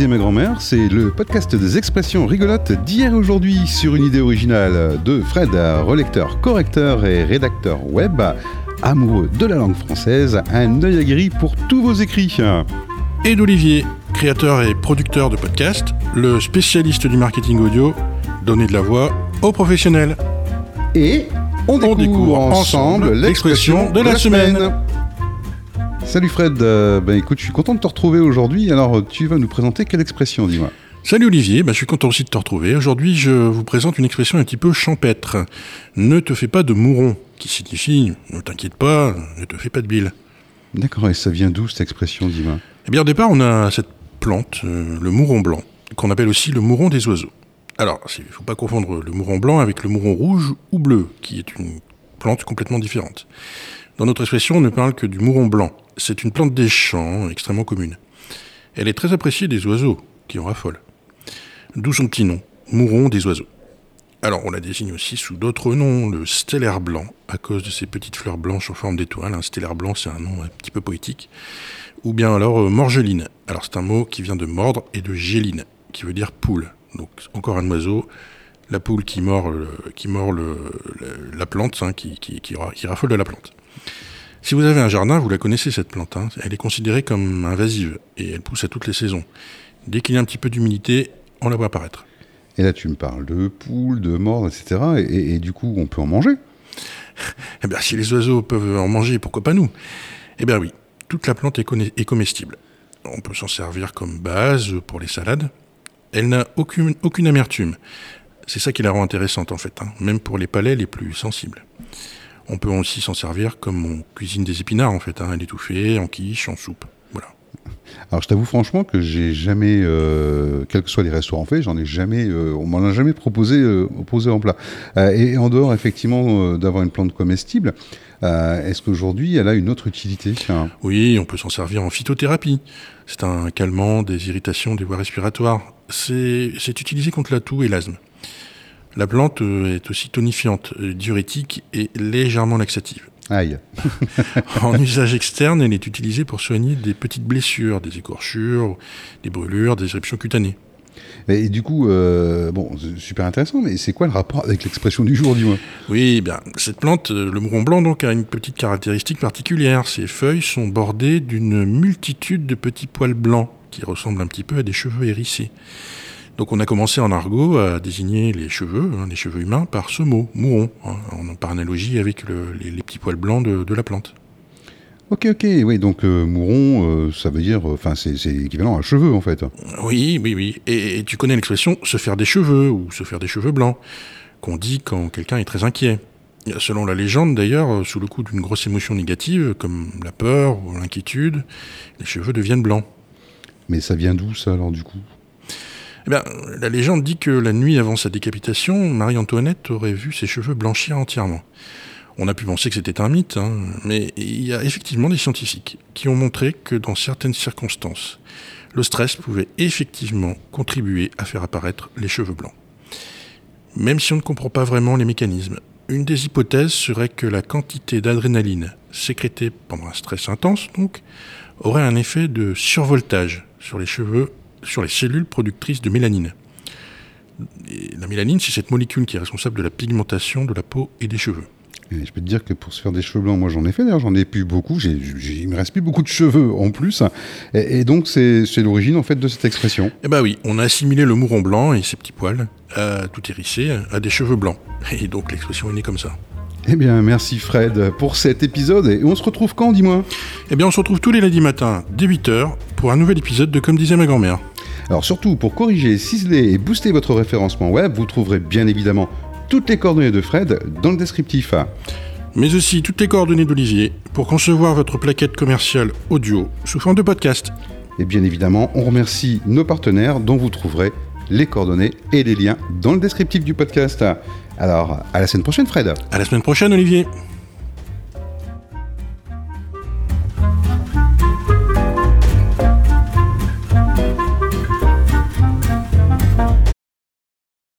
disait ma grand-mère, c'est le podcast des expressions rigolotes d'hier et aujourd'hui sur une idée originale de Fred, relecteur, correcteur et rédacteur web, amoureux de la langue française, un œil aguerri pour tous vos écrits. Et d'Olivier, créateur et producteur de podcasts, le spécialiste du marketing audio, donner de la voix aux professionnels. Et on découvre, ensemble l'expression de la semaine. Salut Fred, euh, ben écoute, je suis content de te retrouver aujourd'hui. Alors, tu vas nous présenter quelle expression, dis-moi Salut Olivier, ben, je suis content aussi de te retrouver. Aujourd'hui, je vous présente une expression un petit peu champêtre. Ne te fais pas de mouron, qui signifie ne t'inquiète pas, ne te fais pas de bile. D'accord, et ça vient d'où cette expression, dis-moi Eh bien, au départ, on a cette plante, euh, le mouron blanc, qu'on appelle aussi le mouron des oiseaux. Alors, il ne faut pas confondre le mouron blanc avec le mouron rouge ou bleu, qui est une plante complètement différente. Dans notre expression, on ne parle que du mouron blanc. C'est une plante des champs extrêmement commune. Elle est très appréciée des oiseaux, qui en raffolent. D'où son petit nom, mouron des oiseaux. Alors on la désigne aussi sous d'autres noms, le stellaire blanc, à cause de ses petites fleurs blanches en forme d'étoile. Un stellaire blanc, c'est un nom un petit peu poétique. Ou bien alors euh, morgeline. Alors c'est un mot qui vient de mordre et de géline, qui veut dire poule. Donc encore un oiseau, la poule qui mord, qui mord la plante, hein, qui, qui, qui raffole de la plante. Si vous avez un jardin, vous la connaissez cette plante. Hein. Elle est considérée comme invasive et elle pousse à toutes les saisons. Dès qu'il y a un petit peu d'humidité, on la voit apparaître. Et là, tu me parles de poules, de morts, etc. Et, du coup, on peut en manger Eh bien, si les oiseaux peuvent en manger, pourquoi pas nous? Eh bien oui, toute la plante est, comestible. On peut s'en servir comme base pour les salades. Elle n'a aucune, aucune amertume. C'est ça qui la rend intéressante en fait, hein, même pour les palais les plus sensibles. On peut aussi s'en servir comme on cuisine des épinards en fait, hein, en quiche, en soupe. Voilà. Alors je t'avoue franchement que j'ai jamais, euh, quels que soient les restaurants faits, j'en ai jamais, euh, on m'en a jamais proposé, euh, en plat. et en dehors effectivement d'avoir une plante comestible, est-ce qu'aujourd'hui elle a une autre utilité Oui, on peut s'en servir en phytothérapie. C'est un calmant des irritations des voies respiratoires. C'est utilisé contre la toux et l'asthme. La plante euh, est aussi tonifiante, euh, diurétique et légèrement laxative. Aïe. en usage externe, elle est utilisée pour soigner des petites blessures, des écorchures, des brûlures, des éruptions cutanées. Et du coup, euh, bon, super intéressant, mais c'est quoi le rapport avec l'expression du jour, dis-moi? Oui, bien, cette plante, le mouron blanc, donc, a une petite caractéristique particulière. Ses feuilles sont bordées d'une multitude de petits poils blancs qui ressemblent un petit peu à des cheveux hérissés. Donc on a commencé en argot à désigner les cheveux, hein, les cheveux humains, par ce mot, mouron, hein, par analogie avec les, petits poils blancs de, la plante. Ok, ok, oui, donc euh, mouron, euh, ça veut dire, enfin, c'est équivalent à cheveux en fait. Oui, oui, oui. Et, tu connais l'expression se faire des cheveux ou se faire des cheveux blancs, qu'on dit quand quelqu'un est très inquiet. Selon la légende d'ailleurs, sous le coup d'une grosse émotion négative, comme la peur ou l'inquiétude, les cheveux deviennent blancs. Mais ça vient d'où ça alors du coup? Eh la légende dit que la nuit avant sa décapitation, Marie-Antoinette aurait vu ses cheveux blanchir entièrement. On a pu penser que c'était un mythe, hein, mais il y a effectivement des scientifiques qui ont montré que dans certaines circonstances, le stress pouvait effectivement contribuer à faire apparaître les cheveux blancs. Même si on ne comprend pas vraiment les mécanismes, une des hypothèses serait que la quantité d'adrénaline sécrétée pendant un stress intense, donc, aurait un effet de survoltage sur les cheveux sur les cellules productrices de mélanine. la mélanine, c'est cette molécule qui est responsable de la pigmentation de la peau et des cheveux. Et je peux te dire que pour se faire des cheveux blancs, moi j'en ai fait d'ailleurs, j'en ai plus beaucoup, j'ai, il me reste plus beaucoup de cheveux en plus. Et, donc c'est, l'origine en fait de cette expression. Eh ben oui, on a assimilé le mouron blanc et ses petits poils, à, tout hérissé, à des cheveux blancs. Et donc l'expression est née comme ça. Eh bien, merci Fred pour cet épisode. Et on se retrouve quand, dis-moi? Eh bien, on se retrouve tous les lundis matins, dès 8h, pour un nouvel épisode de Comme disait ma grand-mère. Alors surtout, pour corriger, ciseler et booster votre référencement web, vous trouverez bien évidemment toutes les coordonnées de Fred dans le descriptif. Mais aussi toutes les coordonnées d'Olivier pour concevoir votre plaquette commerciale audio sous forme de podcast. Et bien évidemment, on remercie nos partenaires dont vous trouverez les coordonnées et les liens dans le descriptif du podcast. Alors, à la semaine prochaine, Fred. À la semaine prochaine, Olivier.